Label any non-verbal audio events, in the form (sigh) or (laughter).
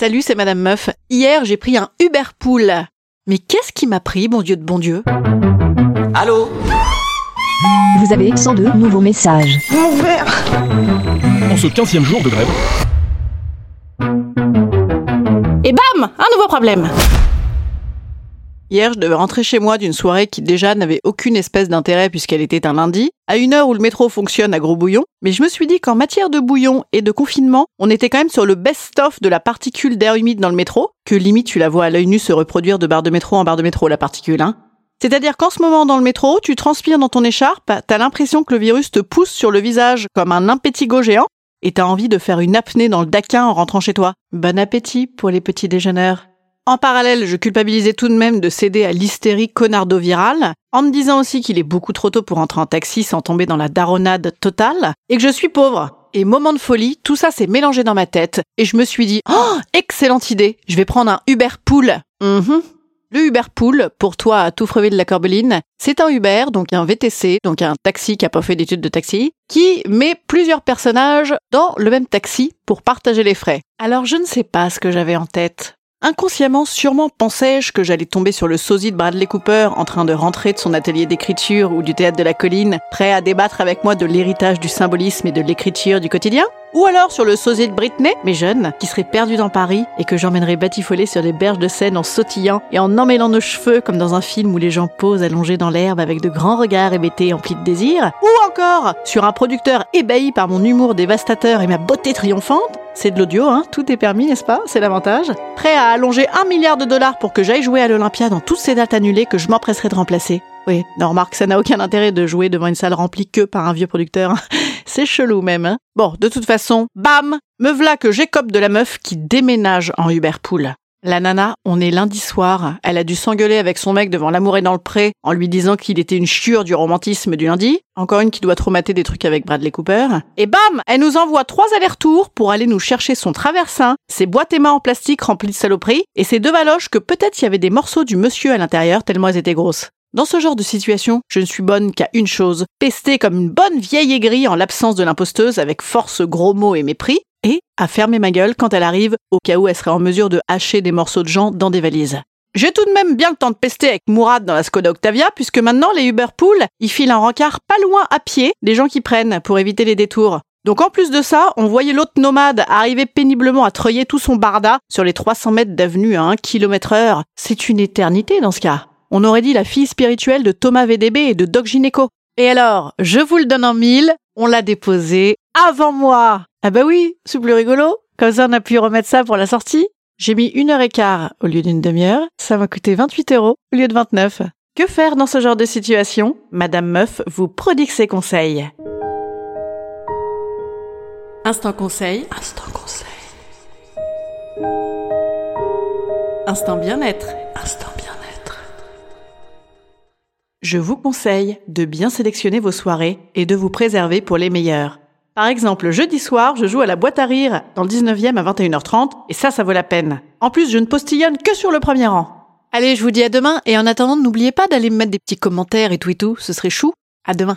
Salut, c'est Madame Meuf. Hier, j'ai pris un Uber Pool. Mais qu'est-ce qui m'a pris, bon Dieu de bon Dieu? Allô? Vous avez 102 nouveaux messages. En ce 15e jour de grève, Et bam Un nouveau problème Hier, je devais rentrer chez moi d'une soirée qui déjà n'avait aucune espèce d'intérêt puisqu'elle était un lundi, à une heure où le métro fonctionne à gros bouillon, mais je me suis dit qu'en matière de bouillon et de confinement, on était quand même sur le best-of de la particule d'air humide dans le métro, que limite tu la vois à l'œil nu se reproduire de barre de métro en barre de métro, la particule, hein. C'est-à-dire qu'en ce moment dans le métro, tu transpires dans ton écharpe, t'as l'impression que le virus te pousse sur le visage comme un impétigo géant, et t'as envie de faire une apnée dans le daquin en rentrant chez toi. Bon appétit pour les petits déjeuneurs. En parallèle, je culpabilisais tout de même de céder à l'hystérie connardo-virale, en me disant aussi qu'il est beaucoup trop tôt pour entrer en taxi sans tomber dans la daronnade totale, et que je suis pauvre. Et moment de folie, tout ça s'est mélangé dans ma tête, et je me suis dit, oh, excellente idée, je vais prendre un Uber Pool. Mhm. Le Uber Pool, pour toi à tout de la Corbeline, c'est un Uber, donc un VTC, donc un taxi qui a pas fait d'études de taxi, qui met plusieurs personnages dans le même taxi pour partager les frais. Alors je ne sais pas ce que j'avais en tête. Inconsciemment, sûrement pensais-je que j'allais tomber sur le sosie de Bradley Cooper en train de rentrer de son atelier d'écriture ou du théâtre de la colline, prêt à débattre avec moi de l'héritage du symbolisme et de l'écriture du quotidien? Ou alors sur le sosie de Britney, mais jeune, qui serait perdu dans Paris et que j'emmènerais batifoler sur les berges de Seine en sautillant et en emmêlant nos cheveux comme dans un film où les gens posent allongés dans l'herbe avec de grands regards hébétés emplis de désir. Ou encore sur un producteur ébahi par mon humour dévastateur et ma beauté triomphante. C'est de l'audio, hein, tout est permis, n'est-ce pas? C'est l'avantage. Prêt à allonger un milliard de dollars pour que j'aille jouer à l'Olympia dans toutes ces dates annulées que je m'empresserai de remplacer. Oui, non, remarque, ça n'a aucun intérêt de jouer devant une salle remplie que par un vieux producteur. (laughs) C'est chelou même, hein. Bon, de toute façon, bam Me v'là que j'écope de la meuf qui déménage en Uberpool. La nana, on est lundi soir, elle a dû s'engueuler avec son mec devant l'amour et dans le pré en lui disant qu'il était une chiure du romantisme du lundi. Encore une qui doit traumater des trucs avec Bradley Cooper. Et bam Elle nous envoie trois allers-retours pour aller nous chercher son traversin, ses boîtes et mains en plastique remplies de saloperies et ses deux valoches que peut-être il y avait des morceaux du monsieur à l'intérieur tellement elles étaient grosses. Dans ce genre de situation, je ne suis bonne qu'à une chose, pester comme une bonne vieille aigrie en l'absence de l'imposteuse avec force, gros mots et mépris, et à fermer ma gueule quand elle arrive, au cas où elle serait en mesure de hacher des morceaux de gens dans des valises. J'ai tout de même bien le temps de pester avec Mourad dans la Skoda Octavia, puisque maintenant les Uber Pool, ils filent un rencard pas loin à pied des gens qui prennent pour éviter les détours. Donc en plus de ça, on voyait l'autre nomade arriver péniblement à treuiller tout son barda sur les 300 mètres d'avenue à 1 km heure. C'est une éternité dans ce cas. On aurait dit la fille spirituelle de Thomas VDB et de Doc Gineco. Et alors, je vous le donne en mille, on l'a déposé avant moi. Ah bah oui, c'est plus rigolo. Comme ça, on a pu remettre ça pour la sortie. J'ai mis une heure et quart au lieu d'une demi-heure. Ça m'a coûté 28 euros au lieu de 29. Que faire dans ce genre de situation? Madame Meuf vous prodigue ses conseils. Instant conseil. Instant conseil. Instant bien-être. Instant bien-être. Je vous conseille de bien sélectionner vos soirées et de vous préserver pour les meilleures. Par exemple, jeudi soir, je joue à la boîte à rire dans le 19e à 21h30 et ça, ça vaut la peine. En plus, je ne postillonne que sur le premier rang. Allez, je vous dis à demain et en attendant, n'oubliez pas d'aller me mettre des petits commentaires et tout et tout, ce serait chou. À demain.